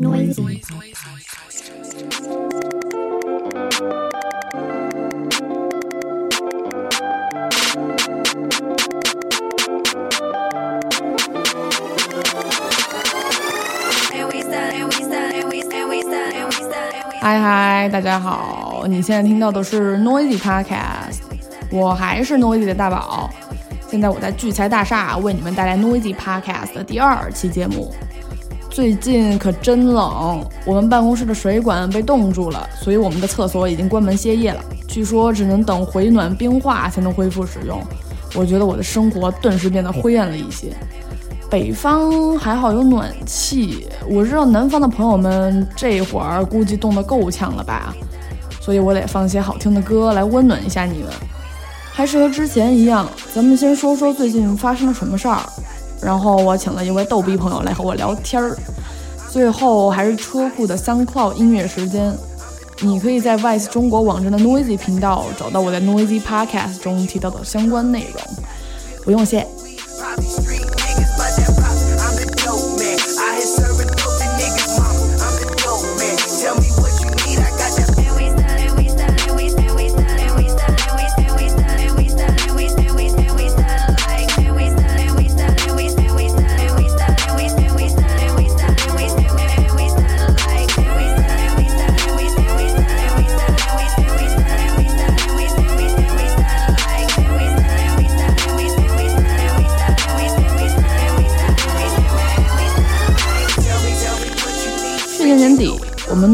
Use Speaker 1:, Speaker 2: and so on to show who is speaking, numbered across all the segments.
Speaker 1: Noisy.
Speaker 2: And we start, and we start, and we and we start, and we start, and we
Speaker 3: 嗨嗨，大家好！你现在听到的是 Noisy Podcast，我还是 Noisy 的大宝。现在我在聚财大厦为你们带来 Noisy Podcast 的第二期节目。最近可真冷，我们办公室的水管被冻住了，所以我们的厕所已经关门歇业了。据说只能等回暖冰化才能恢复使用。我觉得我的生活顿时变得灰暗了一些。北方还好有暖气，我知道南方的朋友们这会儿估计冻得够呛了吧，所以我得放些好听的歌来温暖一下你们。还是和之前一样，咱们先说说最近发生了什么事儿，然后我请了一位逗逼朋友来和我聊天儿，最后还是车库的 SoundCloud 音乐时间。你可以在 Vice 中国网站的 Noisy 频道找到我在 Noisy Podcast 中提到的相关内容。不用谢。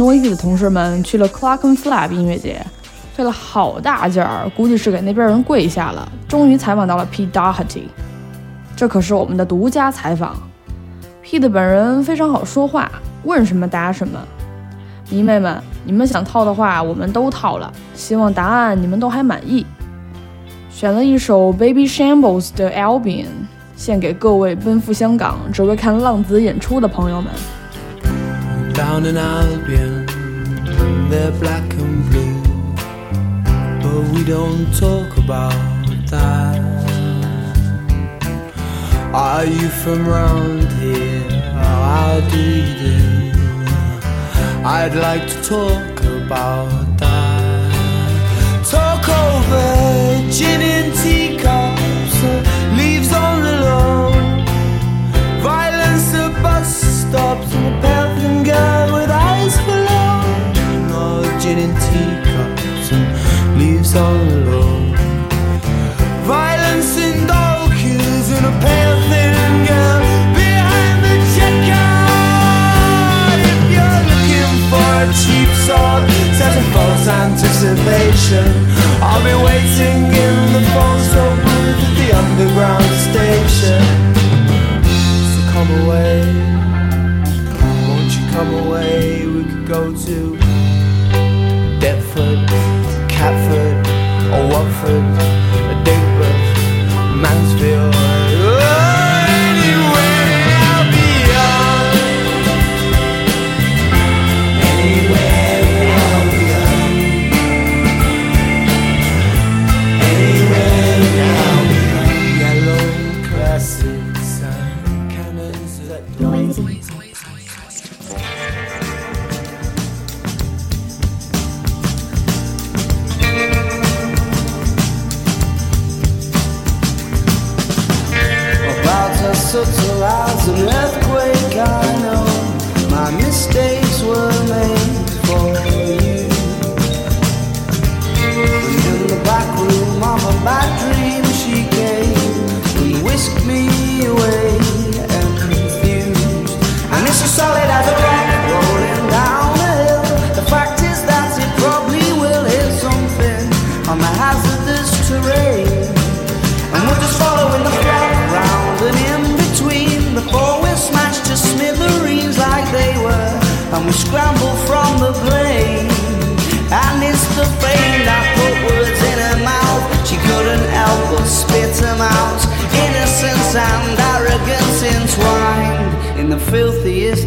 Speaker 3: Noisy 的同事们去了 Clockenflap 音乐节，费了好大劲儿，估计是给那边人跪下了，终于采访到了 Pete Doherty。这可是我们的独家采访。Pete 本人非常好说话，问什么答什么。迷妹们，你们想套的话，我们都套了，希望答案你们都还满意。选了一首 Baby Shambles 的 Albion，献给各位奔赴香港只为看浪子演出的朋友们。
Speaker 4: down in albin they're black and blue, but we don't talk about that. Are you from round here? How do you do? I'd like to talk about that. Talk over gin and teacups, gin and teacups and leaves the lawn. Violence in dog queues and a pale thin girl behind the checkout. If you're looking for a cheap sword, such a false anticipation. I'll be waiting in the phone so booth at the underground station. So come away, won't you come away? We could go to Catford, or Watford, solid as a rock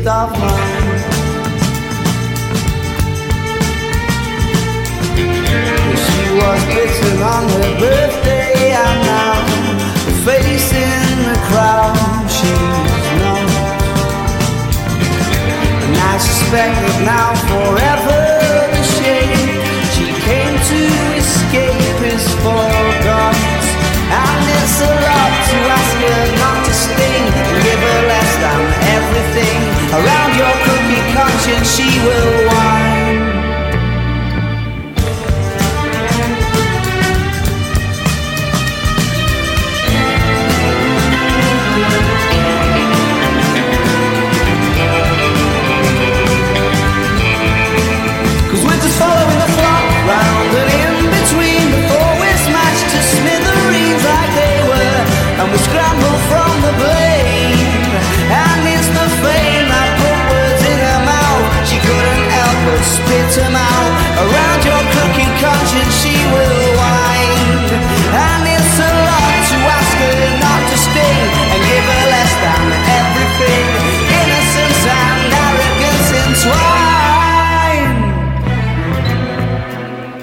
Speaker 4: filthiest of minds. She was bitten on her birthday and now in the crowd she's not. The nicest
Speaker 5: expect that now forever cookie conscience she will whine. Cause we're just following the flock round and in between before we're smashed to smithereens like they were. And we spit them out. Around your cookie conscience she will wind. And it's a lot to ask her not to sting and give her less than everything. Innocence and arrogance entwined.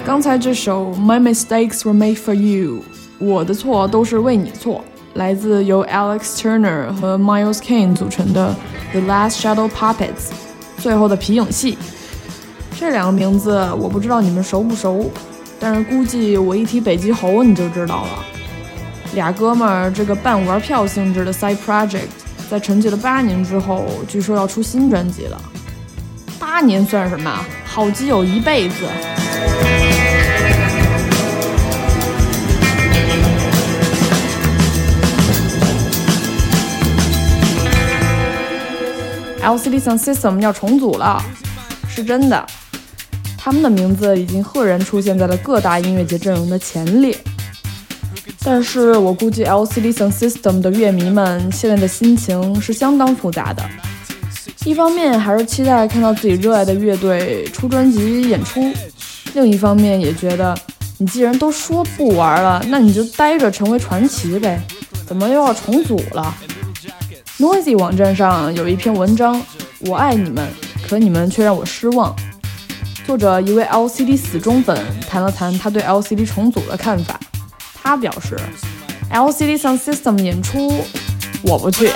Speaker 3: 刚才这首《My Mistakes Were Made for You》，我的错都是为你错，来自由 Alex Turner 和 Miles Kane 组成的 The Last Shadow Puppets，最后的皮影戏。 这两个名字我不知道你们熟不熟，但是估计我一提北极猴你就知道了。俩哥们儿这个半玩票性质的 side project，在沉寂了八年之后，据说要出新专辑了。八年算什么？好基友一辈子。LCD Sound System 要重组了，是真的。他们的名字已经赫然出现在了各大音乐节阵容的前列。但是我估计 LCD Sound System 的乐迷们现在的心情是相当复杂的。一方面还是期待看到自己热爱的乐队出专辑演出，另一方面也觉得你既然都说不玩了，那你就待着成为传奇呗，怎么又要重组了？Noisy 网站上有一篇文章，我爱你们，可你们却让我失望。作者一位 LCD 死忠粉谈了谈他对 LCD 重组的看法。他表示，LCD Sound System 演出我不去。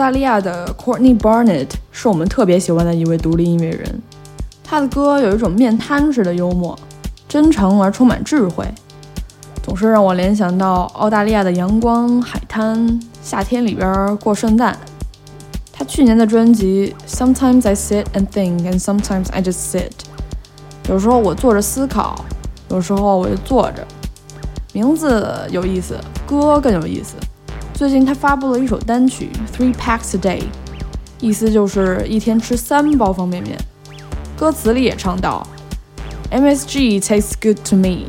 Speaker 3: 澳大利亚的 Courtney Barnett 是我们特别喜欢的一位独立音乐人。他的歌有一种面瘫式的幽默，真诚而充满智慧，总是让我联想到澳大利亚的阳光、海滩、夏天里边过圣诞。他去年的专辑《Sometimes I Sit and Think and Sometimes I Just Sit》，有时候我坐着思考，有时候我就坐着。名字有意思，歌更有意思。最近他发布了一首单曲《Three Packs a Day》，意思就是一天吃三包方便面。歌词里也唱到：“MSG tastes good to me，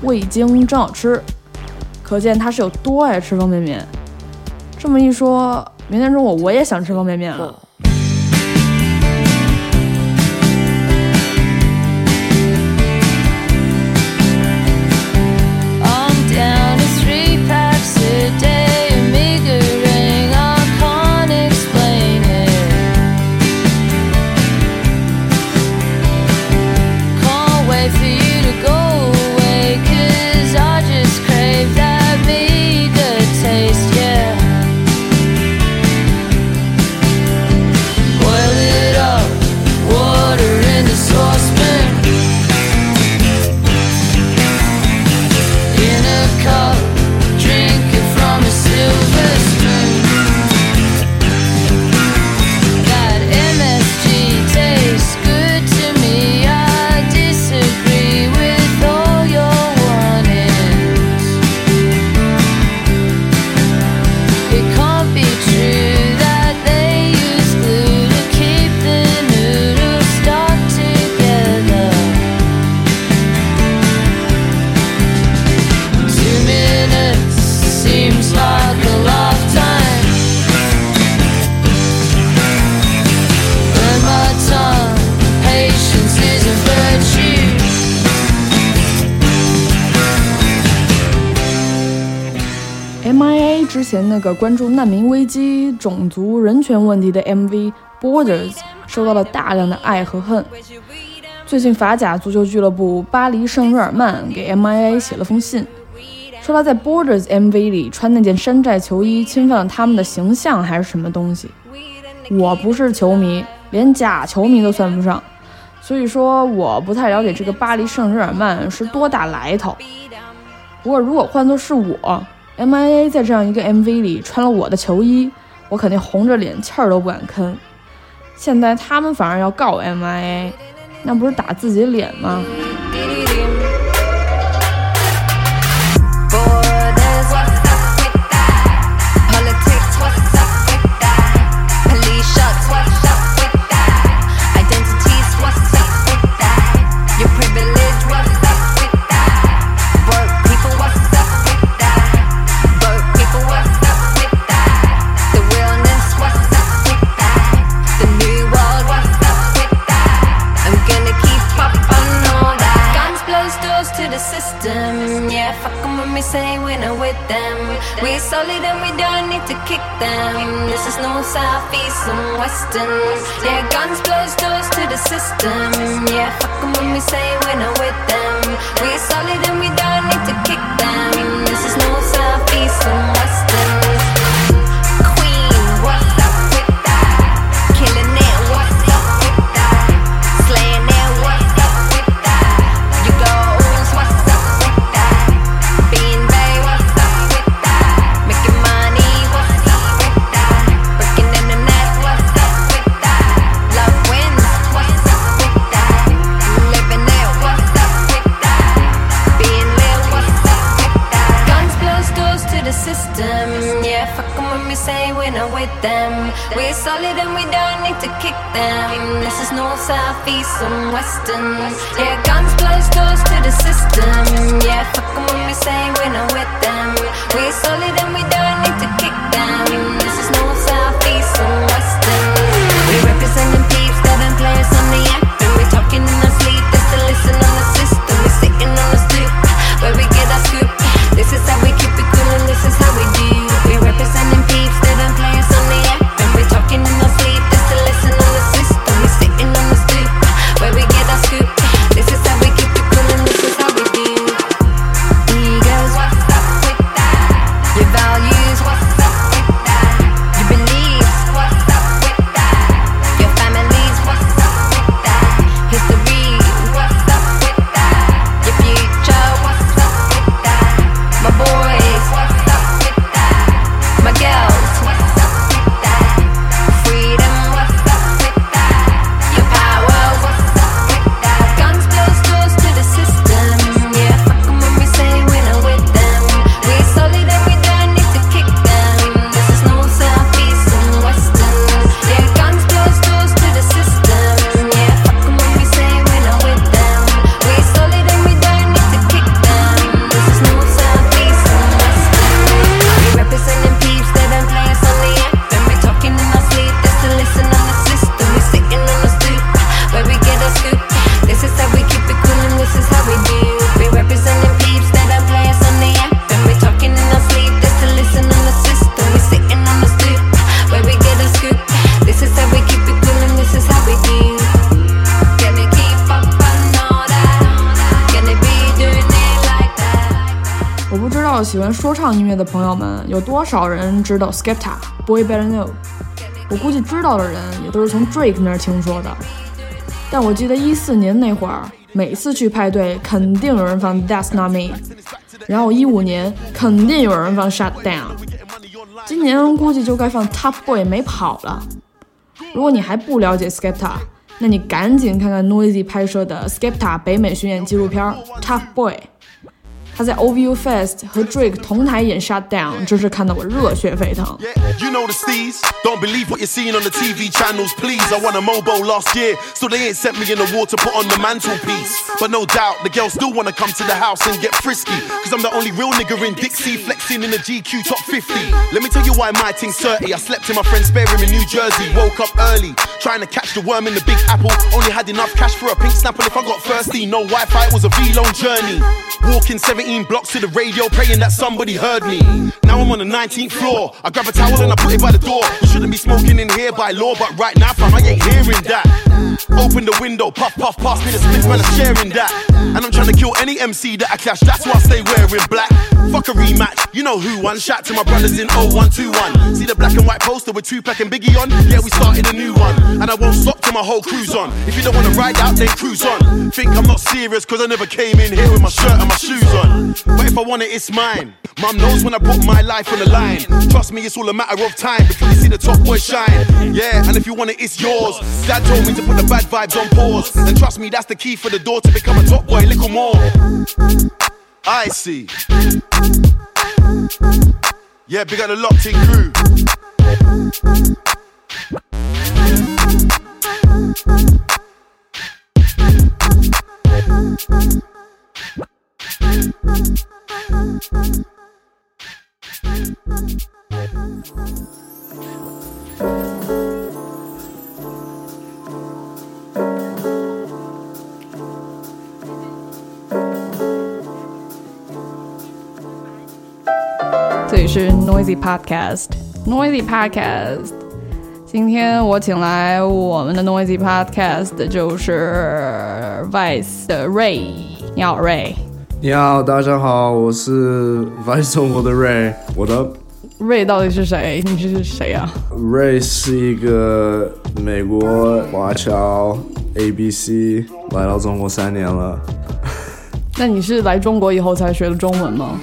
Speaker 3: 味精真好吃。”可见他是有多爱吃方便面。这么一说，明天中午我也想吃方便面了。关注难民危机、种族人权问题的 MV《Borders》收到了大量的爱和恨。最近，法甲足球俱乐部巴黎圣日耳曼给 MIA 写了封信，说他在《Borders》MV 里穿那件山寨球衣侵犯了他们的形象，还是什么东西。我不是球迷，连假球迷都算不上，所以说我不太了解这个巴黎圣日耳曼是多大来头。不过，如果换作是我，MIA 在这样一个 MV 里穿了我的球衣，我肯定红着脸，气儿都不敢吭。现在他们反而要告 MIA，那不是打自己脸吗？
Speaker 2: With them. We're solid and we don't need to kick them. This is no south, east, and western. Yeah, guns blows doors to the system. Yeah, fuck fuck 'em when we say we're not with them. We're solid and we don't need to kick them. This is no south, east, and western. South, east, and western. Yeah, guns blows doors to the system. Yeah, fuck 'em when we say we're not with them. We're solid
Speaker 3: 有多少人知道 Skepta Boy Better Know。我估计知道的人也都是从 Drake 那听说的。但我记得一四年那会儿，每次去派对肯定有人放 That's Not Me，然后一五年肯定有人放 Shut Down，今年估计就该放 Top Boy 没跑了。如果你还不了解 Skepta，那你赶紧看看 Noisy 拍摄的 Skepta 北美巡演纪录片《Top Boy》。她在 OVO Fest 和 Drake 同台演 Shutdown，真是看得我热血沸腾。
Speaker 6: You know the steez, don't believe what you're seeing on the TV channels, please. I won a mobile last year, so they ain't sent me in the water put on the mantelpiece. But no doubt, the girls still wanna come to the house and get frisky. Cause I'm the only real nigga in Dixie, flexing in the GQ top 50. Let me tell you why my thing's 30. I slept in my friend's spare room in New Jersey, woke up early, trying to catch the worm in the big apple. Only had enough cash for a pink snapple if I got thirsty. No Wi Fi, it was a V long journey. Walking 17 18 blocks to the radio, praying that somebody heard me. Now I'm on the 19th floor. I grab a towel and I put it by the door. You shouldn't be smoking in here by law, but right now, fam, I ain't hearing that. Open the window, puff, puff, pass me the split, man, I'm sharing that. And I'm trying to kill any MC that I clash, that's why I stay wearing black. Fuck a rematch, you know who won. Shout to my brothers in 0121. See the black and white poster with Tupac and Biggie on? Yeah, we started a new one. And I won't stop till my whole crew's on. If you don't wanna ride out, then cruise on. Think I'm not serious, cause I never came in here with my shirt and my shoes on. But if I want it, it's mine. Mum knows when I put my life on the line. Trust me, it's all a matter of time before you see the top boy shine. Yeah, and if you want it, it's yours. Dad told me to put the bad vibes on pause. And trust me, that's the key for the door to become a top boy, little more. I see. Yeah, big up the locked in crew.
Speaker 3: 这里是 Noisy Podcast，Noisy Podcast。今天我请来我们的 Noisy Podcast 的就是 Vice 的 Ray，你好 Ray。
Speaker 7: 你好，大家好，我是 Vice 中国的 Ray。我的
Speaker 3: Ray 到底是谁？你是谁啊
Speaker 7: ？Ray 是一个美国华侨 ABC，来到中国三年了。
Speaker 3: 那你是来中国以后才学的中文吗？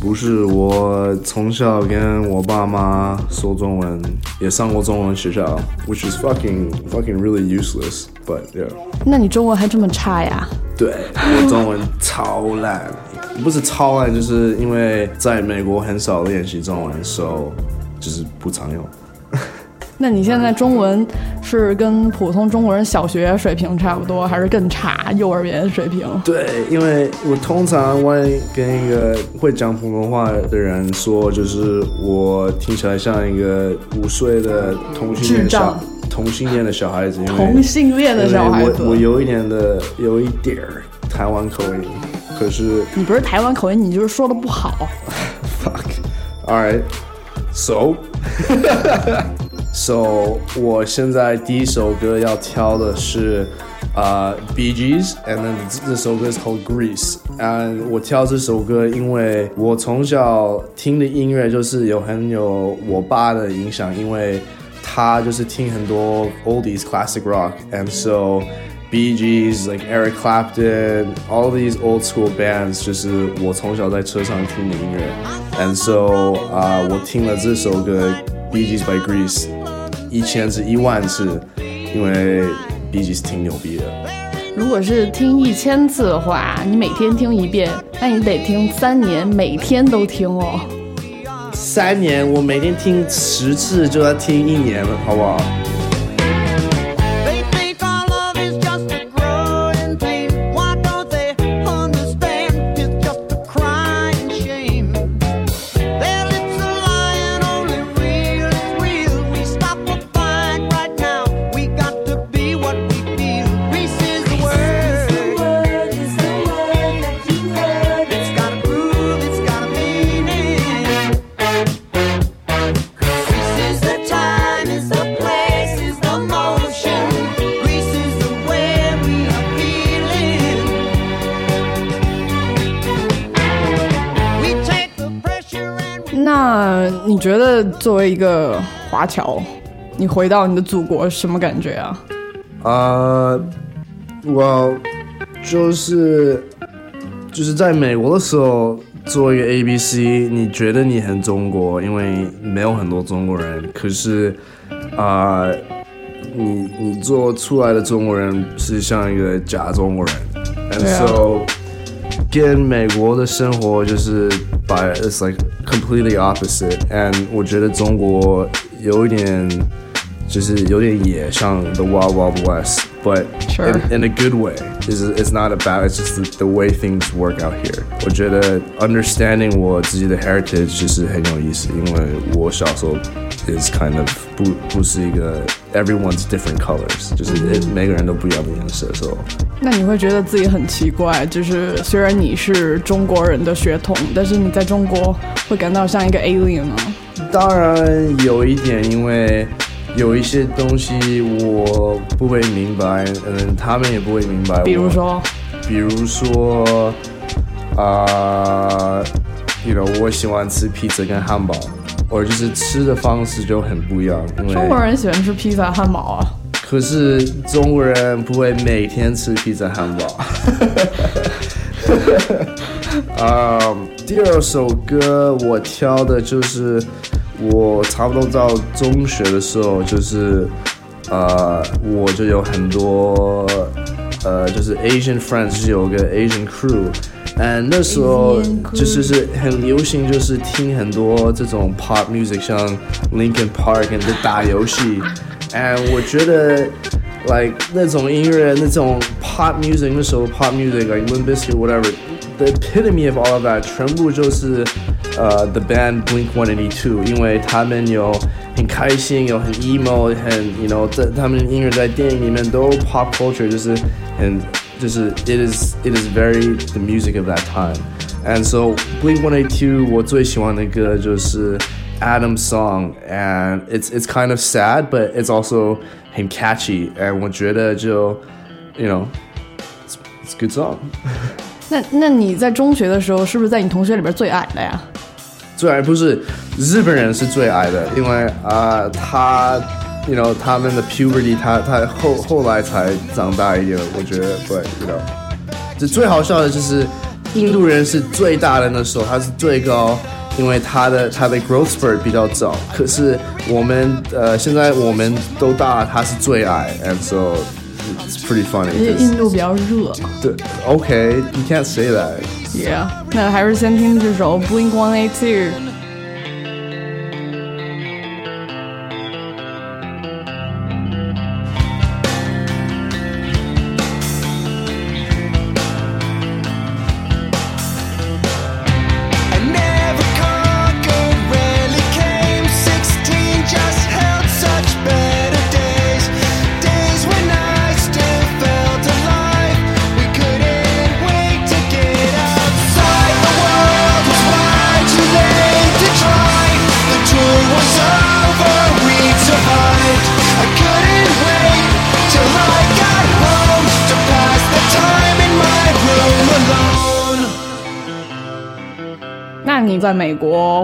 Speaker 7: 不是，我从小跟我爸妈说中文，也上过中文学校，which is fucking fucking really useless。But yeah，
Speaker 3: 那你中文还这么差呀？
Speaker 7: 对我中文超烂，不是超烂，就是因为在美国很少练习中文所以就是不常用。
Speaker 3: 那你现在中文是跟普通中国人小学水平差不多，还是更差？幼儿园水平？
Speaker 7: 对，因为我通常会跟一个会讲普通话的人说，就是我听起来像一个五岁的同性恋
Speaker 3: 智障
Speaker 7: 小同性恋的小孩子，因为
Speaker 3: 同性恋的小孩子。
Speaker 7: 我我有一点的有一点儿台湾口音，可是
Speaker 3: 你不是台湾口音，你就是说的不好。
Speaker 7: fuck，all right，so so 我现在第一首歌要挑的是啊、Bee Gees，and then 这这首歌是 called Grease，and 我挑这首歌，因为我从小听的音乐就是有很有我爸的影响，因为他就是听很多 oldies classic rock, and so Bee Gees like Eric Clapton, all these old school bands bands，就是我从小在车上听的音乐。And so 啊、uh,，我听了这首歌 Bee B G S by Grease 一千次、一万次，因为 Bee Gees 挺牛逼的。
Speaker 3: 如果是听一千次的话，你每天听一遍，那你得听三年，每天都听哦。
Speaker 7: 三年，我每天听十次就要听一年了，好不好？
Speaker 3: 那你觉得作为一个华侨，你回到你的祖国什么感觉啊？
Speaker 7: 啊，我就是就是在美国的时候做一个 A B C，你觉得你很中国，因为没有很多中国人，可是啊、你你做出来的中国人是像一个假中国人，and so 跟美国的生活就是 by it's like completely opposite，and 我觉得中国有一点 就是有点野，像 The Wild Wild West，but
Speaker 3: Sure.
Speaker 7: in, in a good way. Is it's not about it's just the, the way things work out here. 我觉得 understanding 我自己的 heritage 就是很有意思，因为我小时候 Is kind of 不不是一个 everyone's different colors，就是每个人都不一样的颜色，so
Speaker 3: 那你会觉得自己很奇怪，就是虽然你是中国人的血统，但是你在中国会感到像一个 alien 吗？
Speaker 7: 当然有一点，因为有一些东西我不会明白，嗯，他们也不会明白我。
Speaker 3: 比如说，
Speaker 7: 比如说，啊、y o u know，我喜欢吃披萨跟汉堡，或者就是吃的方式就很不一样。因为
Speaker 3: 中国人喜欢吃披萨、汉堡啊。
Speaker 7: 可是中国人不会每天吃披萨汉堡。啊、第二首歌我挑的就是我差不多到中学的时候，就是呃，我就有很多呃，就是 Asian friends，就是有个 Asian crew。and 那时候
Speaker 3: Asian crew
Speaker 7: 就是是很流行，就是听很多这种 pop music，像 Linkin Park 跟打游戏。and 我觉得 like 那种音乐，那种 pop music，那时候 pop music like Limp Bizkit whatever，the epitome of all of that 全部就是呃、the band Blink One Eighty Two，因为他们有很开心，有很 emo，很 you know，在他们的音乐在电影里面都 pop culture，就是很 就是 it is it is very the music of that time。And so Blink One Eighty Two，我最喜欢的歌就是 Adam song, and it's it's kind of sad, but it's also 很 catchy. And 我觉得就 you know it's it's a good song.
Speaker 3: 那那你在中学的时候，是不是在你同学里边最矮的呀？
Speaker 7: 最矮不是日本人是最矮的，因为啊、他 ，you know 他们的 puberty，他他后后来才长大一点，我觉得对，you know，这最好笑的就是印度人是最大的那时候，他是最高，因为他的他的 growth spurt 比较早，可是我们呃现在我们都大，他是最矮，and so it's pretty funny
Speaker 3: 因为
Speaker 7: 'cause-
Speaker 3: 印度比较热。
Speaker 7: 对，OK，you can't say that。
Speaker 3: Yeah，那还是先听这首 Blink One Eight Two。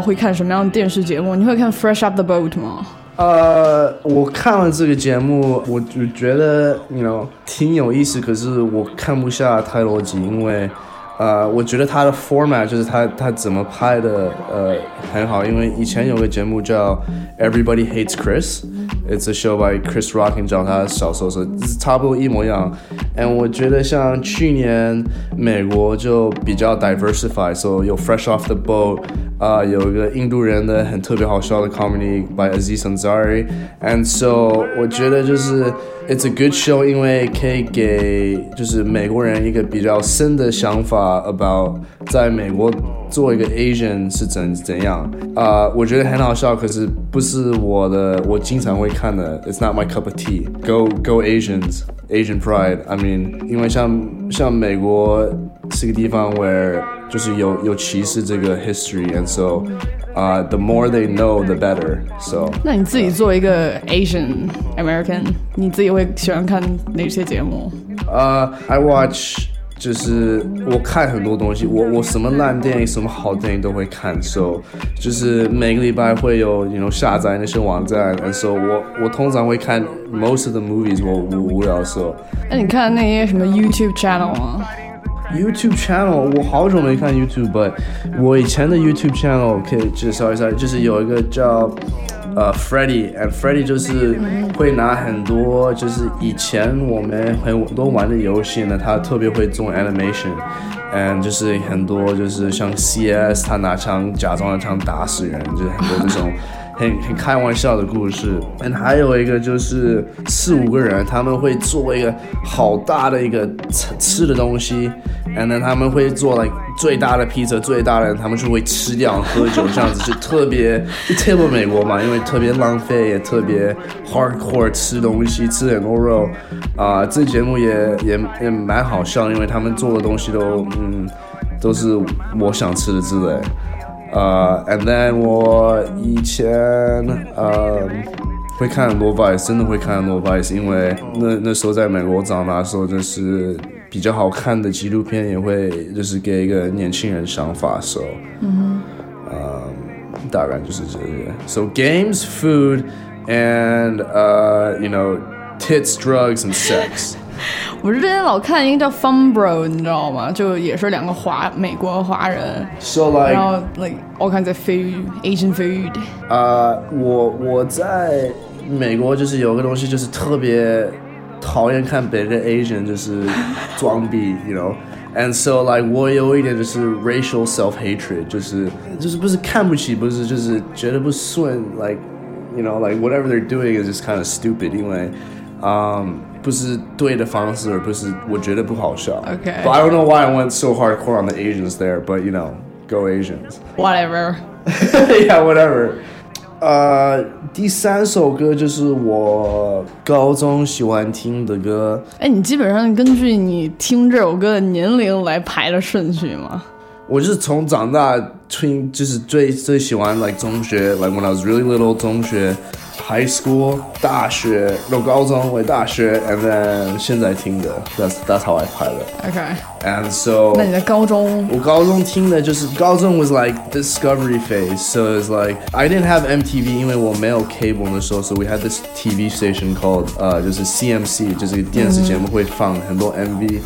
Speaker 3: 会看什么样的电视节目？你会看 Fresh Up the Boat 吗？
Speaker 7: 呃，我看了这个节目，我就觉得，you know，挺有意思，可是我看不下太多集，因为，呃，我觉得它的 format 就是它它怎么拍的，呃，很好，因为以前有个节目叫 Everybody Hates Chris，it's a show by Chris Rock，讲他小时候是差不多一模一样，and 我觉得像去年美国就比较 diversify，so 有 Fresh Off the Boat。啊、有一个印度人的很特别好笑的 comedy by Aziz Ansari，and so 我觉得就是 it's a good show，因为可以给就是美国人一个比较深的想法 about 在美国做一个 Asian 是怎怎样啊、我觉得很好笑，可是不是我的我经常会看的，it's not my cup of tea。Go go Asians。Asian pride. I mean，因为像像美国是个地方 where 就是有有歧视这个 history，and so 啊、t h e more they know, the better. So
Speaker 3: 那你自己作为一个 Asian American，你自己会喜欢看哪些节目？
Speaker 7: 呃、i watch 就是我看很多东西，我我什么烂电影、什么好电影都会看，so 就是每个礼拜会有 you know 下载那些网站，and so 我我通常会看 most of the movies 我我无聊的时候。
Speaker 3: 那你看那些什么 YouTube channel 吗
Speaker 7: ？YouTube channel，我好久没看 YouTube，but 我以前的 YouTube channel 可以介绍一下，就是有一个叫呃 Freddy，and Freddy 就是会拿很多就是以前我们很多玩的游戏呢，他特别会做 animation，嗯就是很多就是像 CS，他拿枪假装的枪打死人，就是很多这种。很很开玩笑的故事。嗯还有一个就是四五个人，他们会做一个好大的一个吃吃的东西，and 他们会做 like 最大的披萨，最大的他们就会吃掉喝酒这样子，就特别就特别美国嘛，因为特别浪费，也特别 hardcore 吃东西，吃很多肉啊、这节目也也也蛮好笑，因为他们做的东西都嗯都是我想吃的之类。呃、a n d then 我以前呃会看很多 Vice，真的会看很多 Vice，因为那那时候在美国长大的时候，就是比较好看的纪录片也会就是给一个年轻人想法，so 嗯大概就是这些。So games, food, and uh you know tits, drugs, and sex.
Speaker 3: 我是之前老看一个叫 Fung Bros，你知道吗？就也是两个华美国华人
Speaker 7: ，so like, 然
Speaker 3: 后 like all kinds of food, Asian food。
Speaker 7: 呃，我我在美国就是有个东西就是特别讨厌看别个 Asian know。And so like 我有一点就是 racial self hatred，就是就是不是看不起，不是就是觉得不顺，like you know like whatever they're doing is just kind of stupid，因为，嗯、um,。不是对的方式，而不是我觉得不好笑。
Speaker 3: Okay.
Speaker 7: But I don't know why I went so hardcore on the Asians there, but you know, go Asians.
Speaker 3: Whatever。
Speaker 7: yeah, whatever. 呃，第三首歌就是我高中喜欢听的歌，
Speaker 3: 哎，你基本上根据你听这首歌的年龄来排的顺序吗？
Speaker 7: 我就是从长大听，就是最最喜欢 like 中学，like when I was really little 中学，high school 大学，no 高中为大学，and then 现在听的，that's that's how I 排的
Speaker 3: OK，
Speaker 7: ，and so
Speaker 3: 那你的高中
Speaker 7: 我高中听的就是高中 was like discovery phase, so it's like I didn't have MTV 因为我没有 cable 的时候，so we had this TV station called 呃、就是 CMC，就是电视节目会放很多 MV。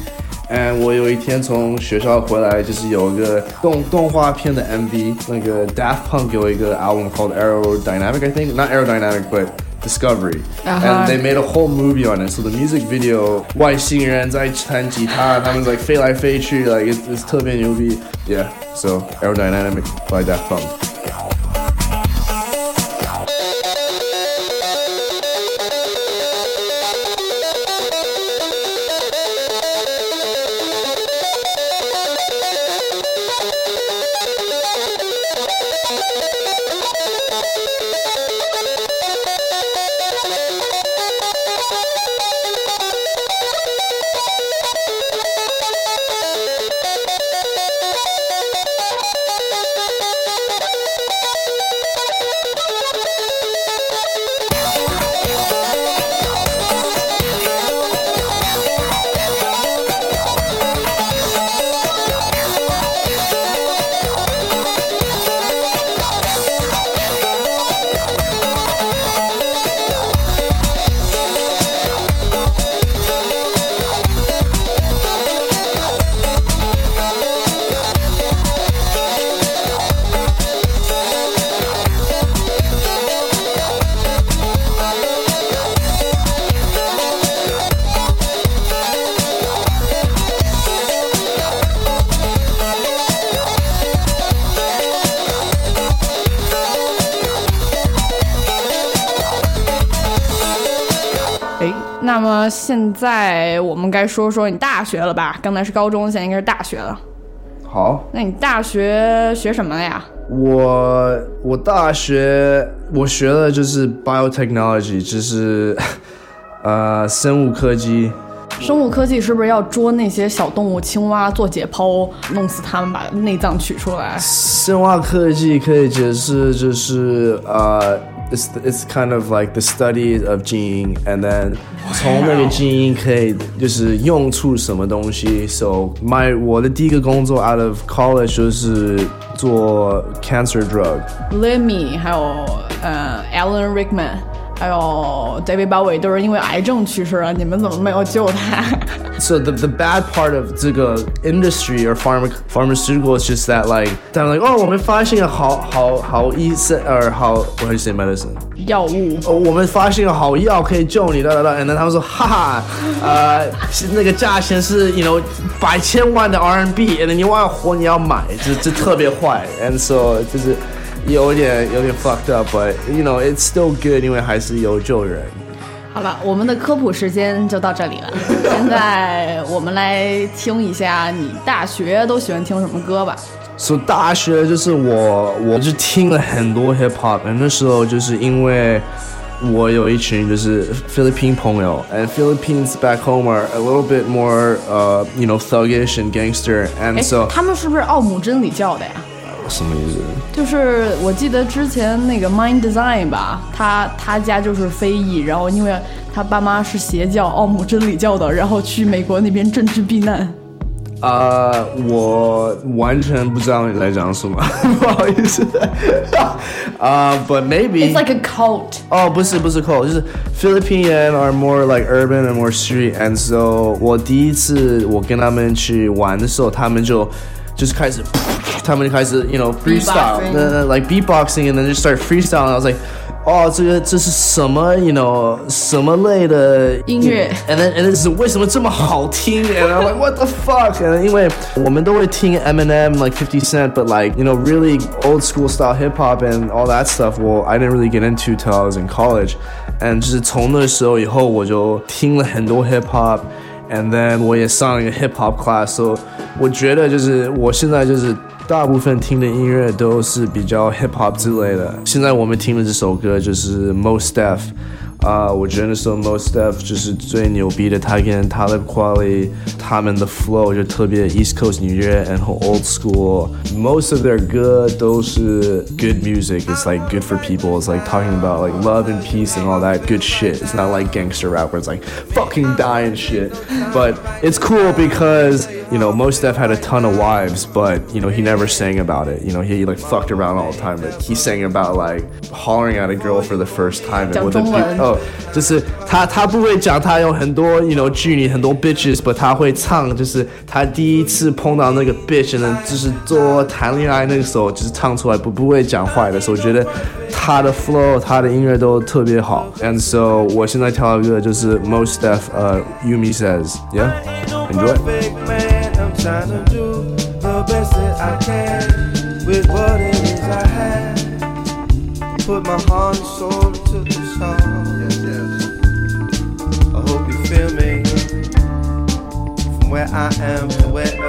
Speaker 7: and 我有一天从学校回来，就是有一个动动画片的 MV，那个 Daft Punk 有一个 album called Aerodynamic, I think, not Aerodynamic, but Discovery,
Speaker 3: Uh-huh.
Speaker 7: and they made a whole movie on it. So the music video，外星人在弹吉他，他们 like 飞来飞去，like it's it's 特别牛逼。Yeah, so Aerodynamic by Daft Punk.
Speaker 3: 么现在我们该说说你大学了吧？刚才是高中，现在应该是大学了。
Speaker 7: 好，
Speaker 3: 那你大学学什么了呀？
Speaker 7: 我我大学我学的就是 biotechnology，就是 呃生物科技。
Speaker 3: 生物科技是不是要捉那些小动物、青蛙做解剖，弄死它们，把内脏取出来？
Speaker 7: 生化科技可以解释就是呃、it's it's kind of like the study of 基因，and then 从那个基因可以就是用出什么东西。So my 我的第一个工作 out of college 就是做 cancer drug。
Speaker 3: Lemmy，还有呃 Alan Rickman， 还有 David Bowie 都是因为癌症去世了，你们怎么没有救他？
Speaker 7: So the the bad part of 这个 industry or pharma pharmaceutical is just that like they're like oh 我们发现了好好好医生 or 好 what do you say medicine
Speaker 3: 药物
Speaker 7: 哦，我们发现了好药可以救你，哒哒哒。然后他们说，哈哈，呃，是那个价钱是，you know，百千万的 RMB，and 你要活你要买，这这特别坏。And so 就是 有点有点 fucked up，but you know it's still good，因为还是有救人。
Speaker 3: 好了，我们的科普时间就到这里了。现在我们来听一下你大学都喜欢听什么歌吧。
Speaker 7: 所、以大学就是我，我就听了很多 hip hop，那时候就是因为我有一群就是 Philippine 朋友，and Philippines back home are a little bit more uh you know thuggish and gangster，and
Speaker 3: 哎
Speaker 7: so，
Speaker 3: 他们是不是奥姆真理教的呀？
Speaker 7: 什么意思？
Speaker 3: 就是我记得之前那个 Mind Design 吧，他他家就是非裔，然后因为他爸妈是邪教奥姆真理教的，然后去美国那边政治避难。
Speaker 7: 啊、我完全不知道你在讲什么，不好意思。啊、b u t maybe
Speaker 3: It's like a cult。
Speaker 7: 哦，不是不是 cold，就是 Philippine 人 are more like urban and more street，and so 我第一次我跟他们去玩的时候，他们就就是开始，他们就开始 you know freestyle，
Speaker 3: Beatboxing
Speaker 7: 那 like beatboxing and then just start freestyling。I was like。哦，这个这是什么？You know 什么类的
Speaker 3: 音乐？
Speaker 7: And then and then 是为什么这么好听？And I'm like what the fuck？And 因为我们都会听 Eminem like 50 Cent，but like you know really old school style hip hop and all that stuff. Well, I didn't really get into till I was in college. And 就是从那时候以后，我就听了很多 hip hop。And then 我也上了一个 hip hop class，so 我觉得就是我现在就是 大部分听的音乐都是比较 hip hop 之类的。现在我们听的这首歌就是 Most Def，Uh, 啊、呃，我真的 So Mos Def 就是最牛逼的，他跟 Talib Kweli 他们的 flow 就特别 East Coast 纽约，and 很 old school。Most of their 歌都是 good music. It's like good for people. It's like talking about like love and peace and all that good shit. It's not like gangster rap where it's like fucking dying and shit. But it's cool because you know Mos Def had a ton of wives, but you know he never sang about it. You know he like fucked around all the time, but he sang about like hollering at a girl for the first time and
Speaker 3: what
Speaker 7: the. Oh, 就是他他不会讲他有很多 you know 剧里很多 bitches，but 他会唱，就是他第一次碰到那个 bitch 呢，就是做谈恋爱那个时候，就是唱出来不不会讲坏的时候，我觉得他的 flow 他的音乐都特别好，and so 我现在跳的歌就是 Most Def 呃 Yumi says yeah enjoy。
Speaker 4: perfect man. I'm trying to do the best that I can with what it is I have. Put my heart and soul into the song. I am wherever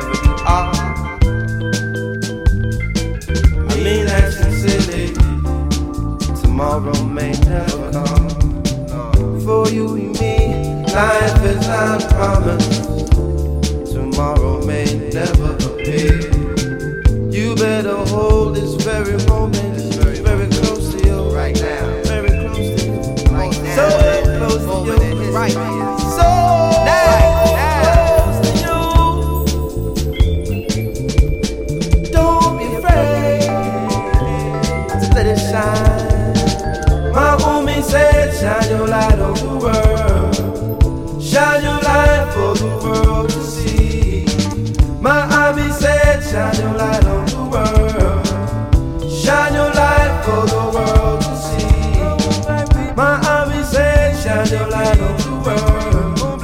Speaker 4: shine your light on the world. Shine your light for the world to see. My hobby said, shine your light on the world.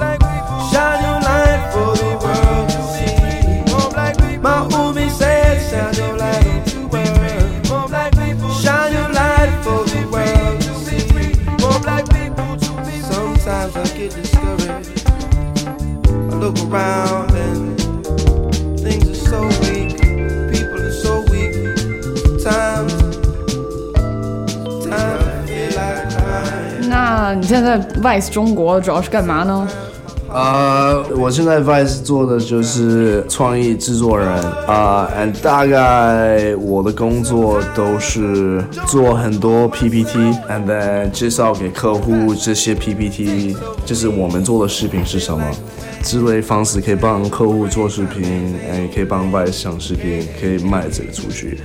Speaker 4: Shine your light for the world to see. My homie said, shine your light on the world. Shine your light for the world to see. Sometimes I get discouraged. I look around
Speaker 3: 现在 Vice 中国主要是干嘛呢？
Speaker 7: 呃，我现在 Vice 做的就是创意制作人啊、呃、，and 大概我的工作都是做很多 PPT，and then 介绍给客户这些 PPT，就是我们做的视频是什么。之类方式可以帮客户做视频，哎，可以帮 Vice 上视频，可以卖这个出去，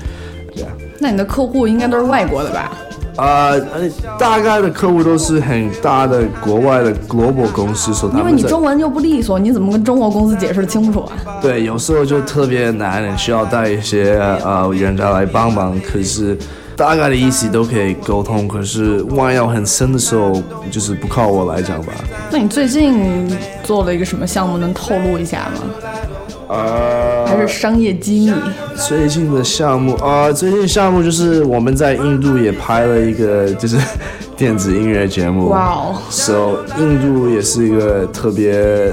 Speaker 7: 这样。
Speaker 3: 那你的客户应该都是外国的吧？
Speaker 7: 呃，呃大概的客户都是很大的国外的 global 公司，所
Speaker 3: 因为你中文又不利索，你怎么跟中国公司解释清楚啊？
Speaker 7: 对，有时候就特别难，你需要带一些呃人家来帮忙。可是大概的意思都可以沟通，可是万一要很深的时候，就是不靠我来讲吧。
Speaker 3: 那你最近做了一个什么项目，能透露一下吗？
Speaker 7: 啊，
Speaker 3: 还是商业机密？
Speaker 7: 最近的项目啊、最近项目就是我们在印度也拍了一个就是 电子音乐节目。
Speaker 3: 哇哦
Speaker 7: So 印度也是一个特别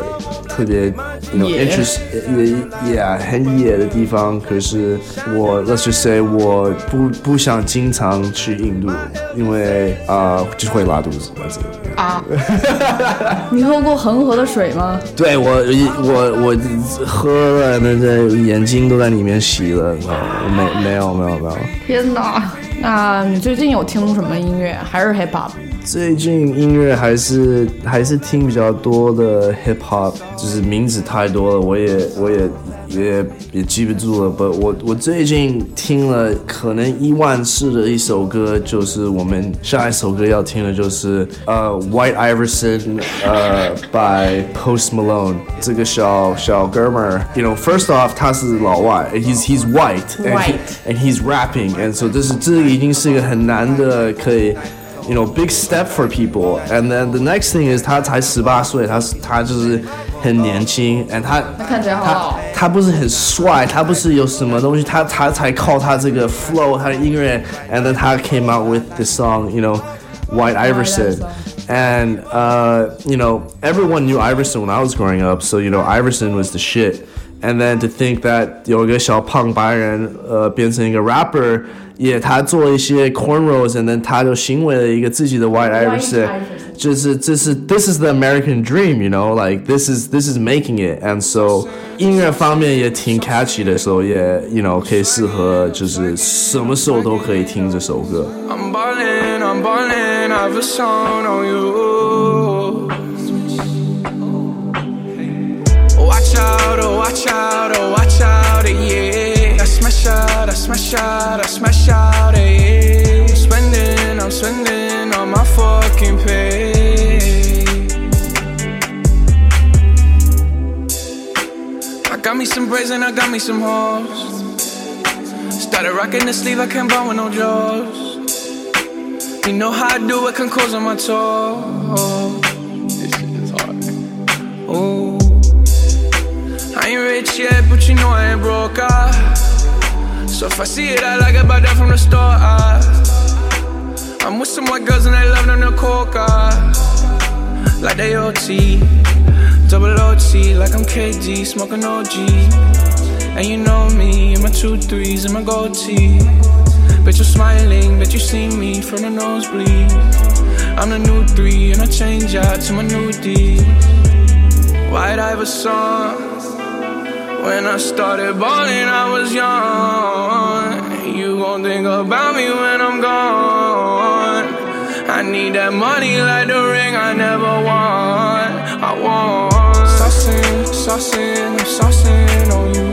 Speaker 7: 特别 you know, interest，也也很野的地方。可是我 let's just say 我不不想经常去印度，因为啊、就是会拉肚子。
Speaker 3: 啊，你喝过恒河的水吗？
Speaker 7: 对我我我喝了，那这眼睛都在里面洗了，你知道吗没没有没有没有。
Speaker 3: 天哪！那你最近有听什么音乐？还是 hip hop？
Speaker 7: 最近音乐还是还是听比较多的 hip hop，就是名字太多了，我也我也也也记不住了。不，我我最近听了可能一万次的一首歌，就是我们下一首歌要听的就是呃 White Iverson 呃 by Post Malone 这个小小哥们儿，you know first off 他是老外，and，he's he's white and he,
Speaker 3: White
Speaker 7: and he's rapping and so 这是这已经是一个很难的可以。 you know big step for people and then the next thing is 他才十八岁他是他就是很年轻 and 他
Speaker 3: 他看起来好
Speaker 7: 他
Speaker 3: 老
Speaker 7: 他不是很帅他不是有什么东西他他才靠他这个 flow 他的音乐 and then 他 came out with the song you know White Iverson and uh you know everyone knew Iverson when I was growing up so you know Iverson was the shit and then to think that 有一个小胖白人，呃，变成一个 rapper，也他做一些 cornrows，and then 他就行为了一个自己的 white Iverson，
Speaker 3: Iverson
Speaker 7: 就是这是 this is the American dream，you know，like this is this is making it，and so 音乐方面也挺 catchy 的时候，也 you know 可以适合就是什么时候都可以听这首歌。
Speaker 8: I'm ballin', I'm ballin', I've a song on you. Watch out, oh watch out, oh watch out, eh, yeah. I smash out, I smash out, I smash out, eh, yeah. Spending, I'm spending on my fucking pay. I got me some braids and I got me some hoes. Started rocking the sleeve, I can't buy with no jaws. You know how I do it, can cause on my toes. This shit is hard. Ooh. Rich yet, but you know I ain't broke. Ah. So if I see it, I like it, buy that from the store. Ah. I'm with some white girls and they love them to coca. Like they OT, double OT, like I'm KD, smoking OG. And you know me, and my two threes and my gold tee. Bet you're smiling, bet you see me from the nosebleed. I'm the new three, and I change out to my new D. White Iverson. When I started balling, I was young. You gon' think about me when I'm gone. I need that money like the ring I never won. I want saucing, saucing, I'm saucing on you.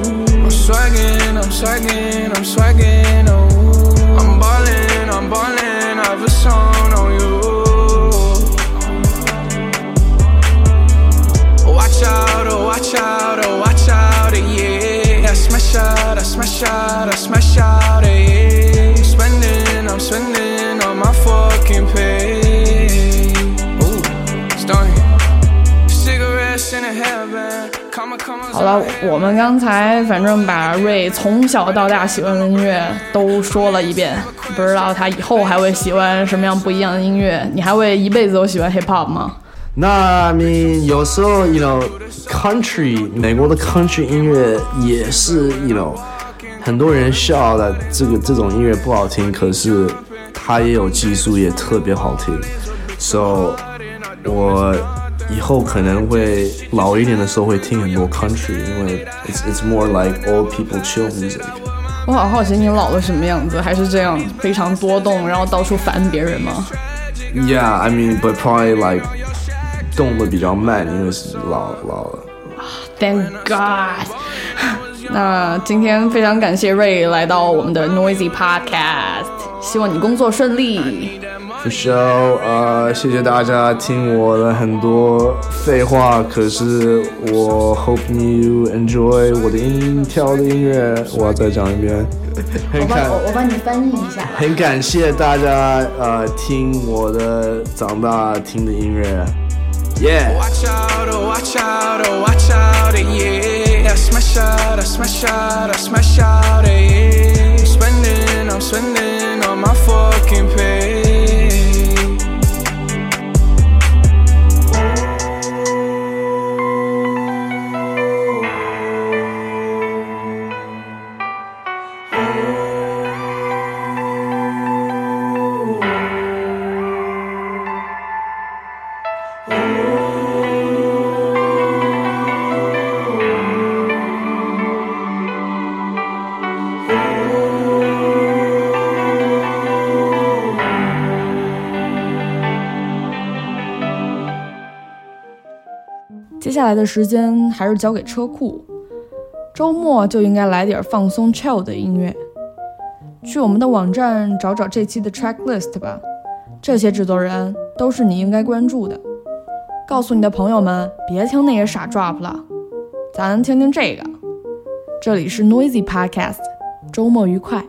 Speaker 8: I'm swagging, I'm swagging, I'm swagging, oh. I'm ballin', I'm ballin', I've a song on you. Watch out, oh watch out, out, I smash out, I smash out, yeah. Spending, I'm spending on my fucking pay. Ooh, starting. Cigarettes in a hairband. Come on, come on.
Speaker 3: 好了，我们刚才反正把瑞从小到大喜欢的音乐都说了一遍，不知道他以后还会喜欢什么样不一样的音乐？你还会一辈子都喜欢 hip hop 吗？
Speaker 7: 那 I mean 有时候 you know country 美国的 country 音乐也是 you know 很多人笑的这个这种音乐不好听，可是它也有技术，也特别好听。So 我以后可能会老一点的时候会听很多 country，因为 it's it's more like old people chill music。
Speaker 3: 我好好奇你老了什么样子，还是这样非常多动，然后到处烦别人吗
Speaker 7: ？Yeah, I mean, but probably like 动的比较慢，因为是老老了。
Speaker 3: Thank God。那今天非常感谢瑞来到我们的 Noisy Podcast，希望你工作顺利。
Speaker 7: For sure，呃，谢谢大家听我的很多废话，可是我 hope you enjoy 我的音跳的音乐。我要再讲一遍，很感
Speaker 3: 我帮你翻译一下。
Speaker 7: 很感谢大家呃听我的长大听的音乐，Yeah.
Speaker 8: Watch out, oh, watch out, oh, watch out, eh, yeah. I smash out, I smash out, I smash out, eh, yeah. I'm spending, I'm spending on my fucking pay.
Speaker 3: 来的时间还是交给车库，周末就应该来点放松 chill 的音乐。去我们的网站找找这期的 track list 吧，这些制作人都是你应该关注的。告诉你的朋友们，别听那些傻 drop 了，咱听听这个。这里是 Noisy Podcast，周末愉快。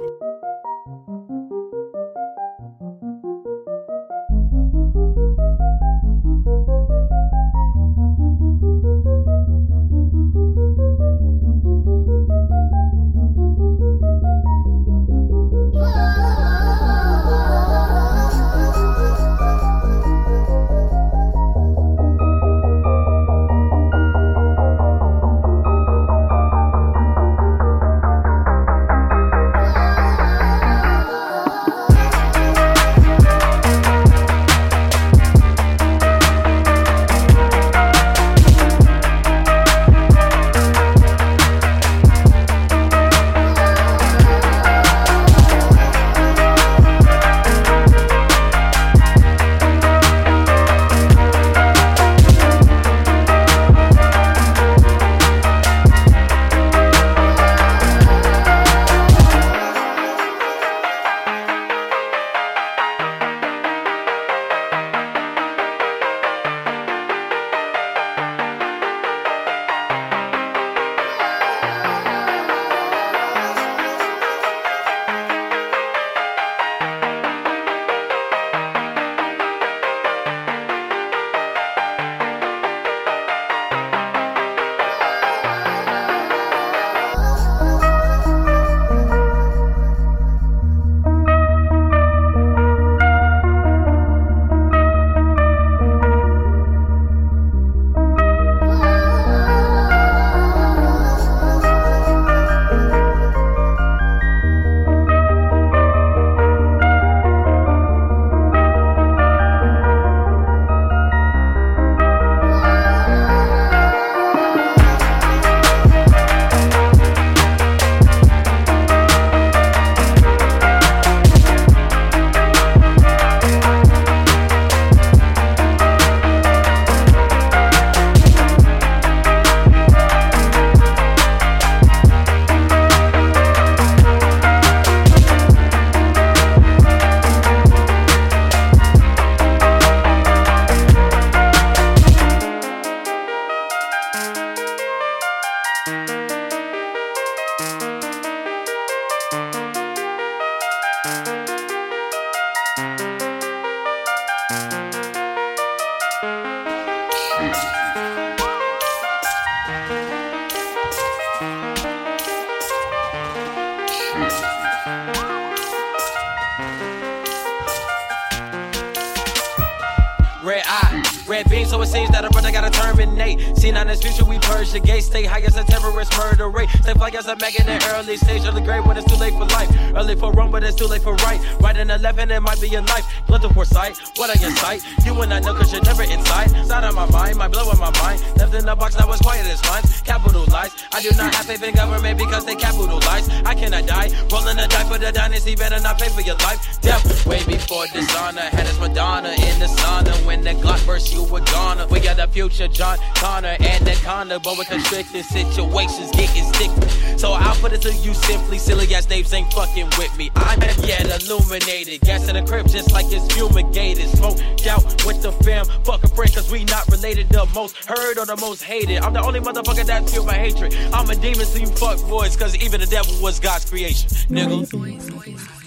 Speaker 9: So it seems that a brother gotta terminate. Seen on this future, we purge the gate, stay high as a terrorist murder rate. Stay fly as a mag in the early stage, early grade when it's too late for life. Early for wrong, but it's too late for right. Right in 11, it might be your life. Blood to foresight, what on your sight? You and I know, cause you're never inside. Side of my mind, my blow in my mind. Left in the box, now it's quiet as mine. Capitalize. I do not have faith in government because they capitalize. I cannot die. Rolling the die for the dynasty, better not pay for your life. Death, way before dishonor. Had us Madonna in the sauna. When the Glock burst, you were gone. We got the future, John Connor and the Connor. But with constricted situations, getting sticky. So I'll put it to you simply. Silly ass names ain't fucking with me. I'm yet illuminated. Gas in the crib just like it's fumigated. Smoke out with the fam. Fuck a friend, cause we not related. The most heard or the most hated. I'm the only motherfucker that feel my hatred. I'm a demon so you fuck boys, cause even the devil was God's creation. Nigga.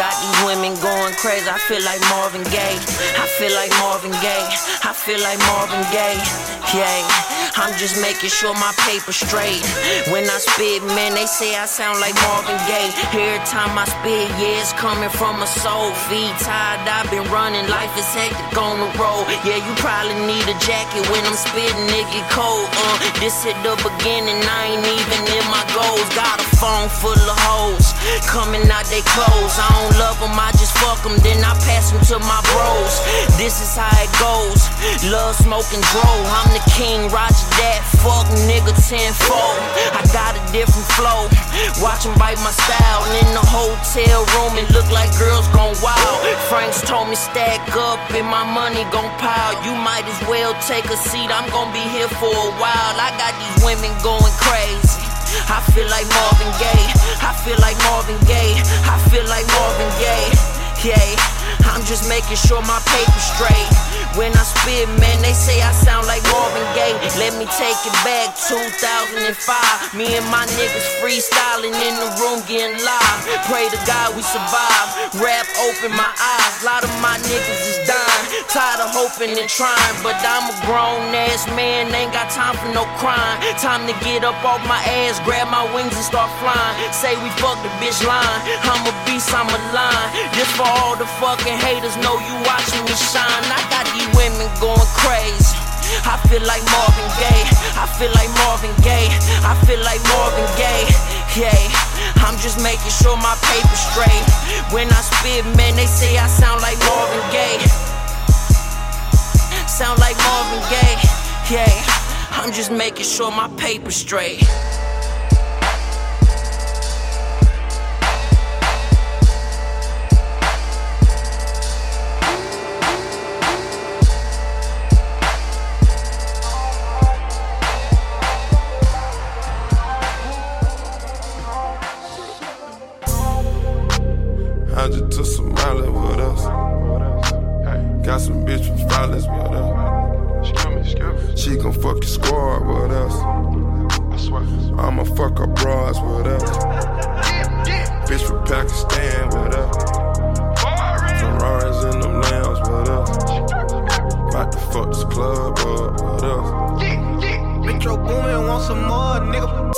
Speaker 10: Got these women going crazy. I feel like Marvin Gaye. I feel like Marvin Gaye. I feel like Marvin Gaye. Yeah, I'm just making sure my paper straight. When I spit, man, they say I sound like Marvin Gaye. Every time I spit, yeah, it's coming from a soul. Feet tied, I've been running. Life is hectic on the road. Yeah, you probably need a jacket when I'm spitting. It get cold. Uh, this at the beginning, I ain't even in my goals. Got a phone full of hoes coming out they clothes. I don't love them, I just fuck them, then I pass them to my bros. This is how it goes. Love smoking dro. I'm the king, Roger that. Fuck nigga tenfold. I got a different flow. Watch 'em bite my style. In the hotel room, it look like girls gone wild. Franks told me stack up and my money gon' pile. You might as well take a seat. I'm gon' be here for a while. I got these women going crazy. I feel like Marvin Gaye. I feel like Marvin Gaye. I feel like just making sure my paper's straight. When I spit, man, they say I sound like Marvin Gaye. Let me take it back, 2005. Me and my niggas freestyling in the room, getting live. Pray to God we survive. Rap open my eyes. A lot of my niggas is dying. Tired of hoping and trying, but I'm a grown ass man. Ain't got time for no crying. Time to get up off my ass, grab my wings and start flying. Say we fuck the bitch line. I'm a beast, I'm a lion. Just for all the fucking haters, know you watching me shine. I got women going crazy. I feel like Marvin Gaye. I feel like Marvin Gaye. I feel like Marvin Gaye. Yeah, I'm just making sure my paper straight. When I spit, man, they say I sound like Marvin Gaye. Sound like Marvin Gaye. Yeah, I'm just making sure my paper straight.
Speaker 11: Got some bitch from Flawless with us. She gon' fuck your squad with uh, us. I'ma fuck her bras with uh, us. Bitch from Pakistan with uh, us. Ferraris in them lambs with us. About to fuck this club up with us.
Speaker 12: Metro Boomin, want some more, nigga.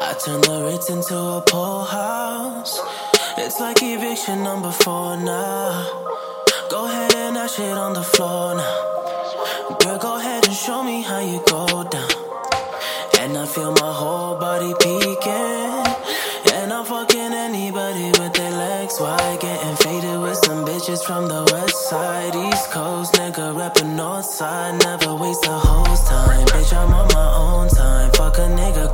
Speaker 13: I turn the Ritz into a poor house. It's like eviction number four now. Go ahead and dash it on the floor now. Girl, go ahead and show me how you go down. And I feel my whole body peeking. And I'm fucking anybody with their legs wide. Getting faded with some bitches from the west side, east coast. Nigga reppin' north side. Never waste a host time. Bitch, I'm on my own time. Fuck a nigga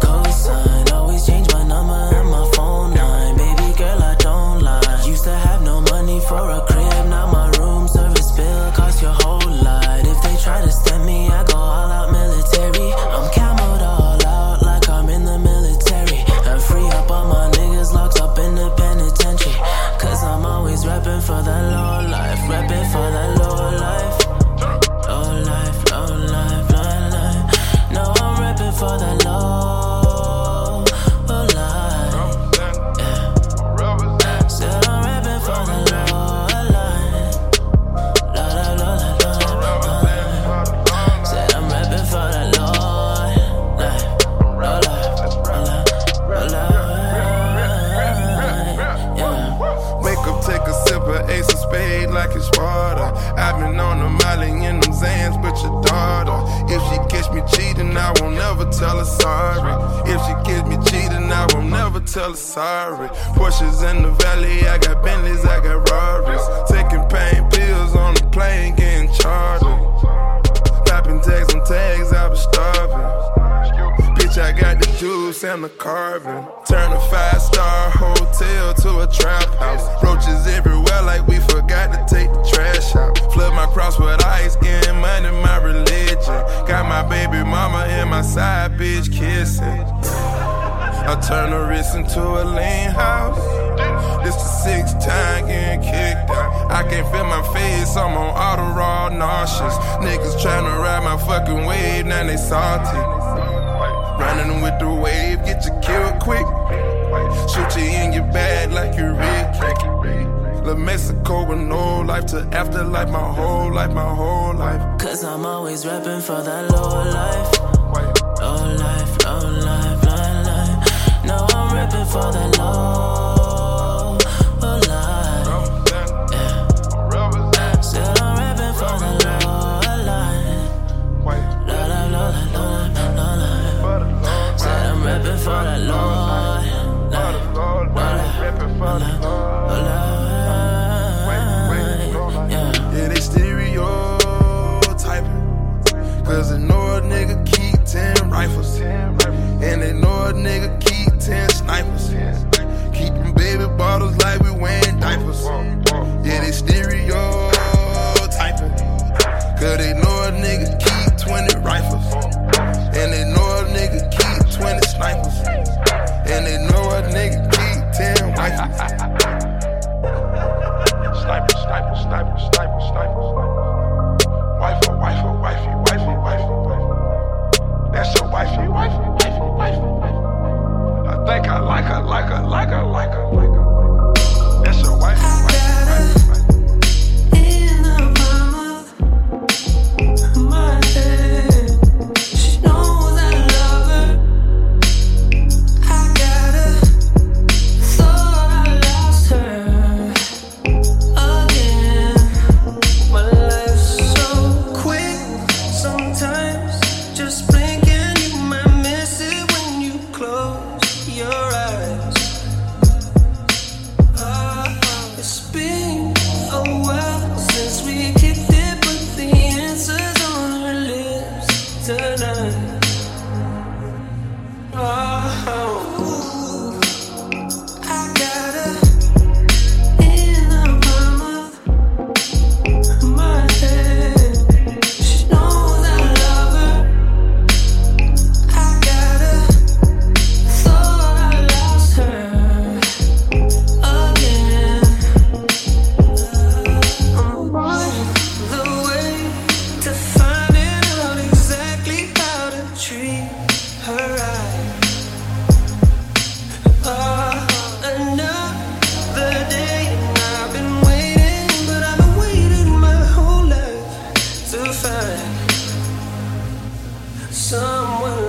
Speaker 14: Someone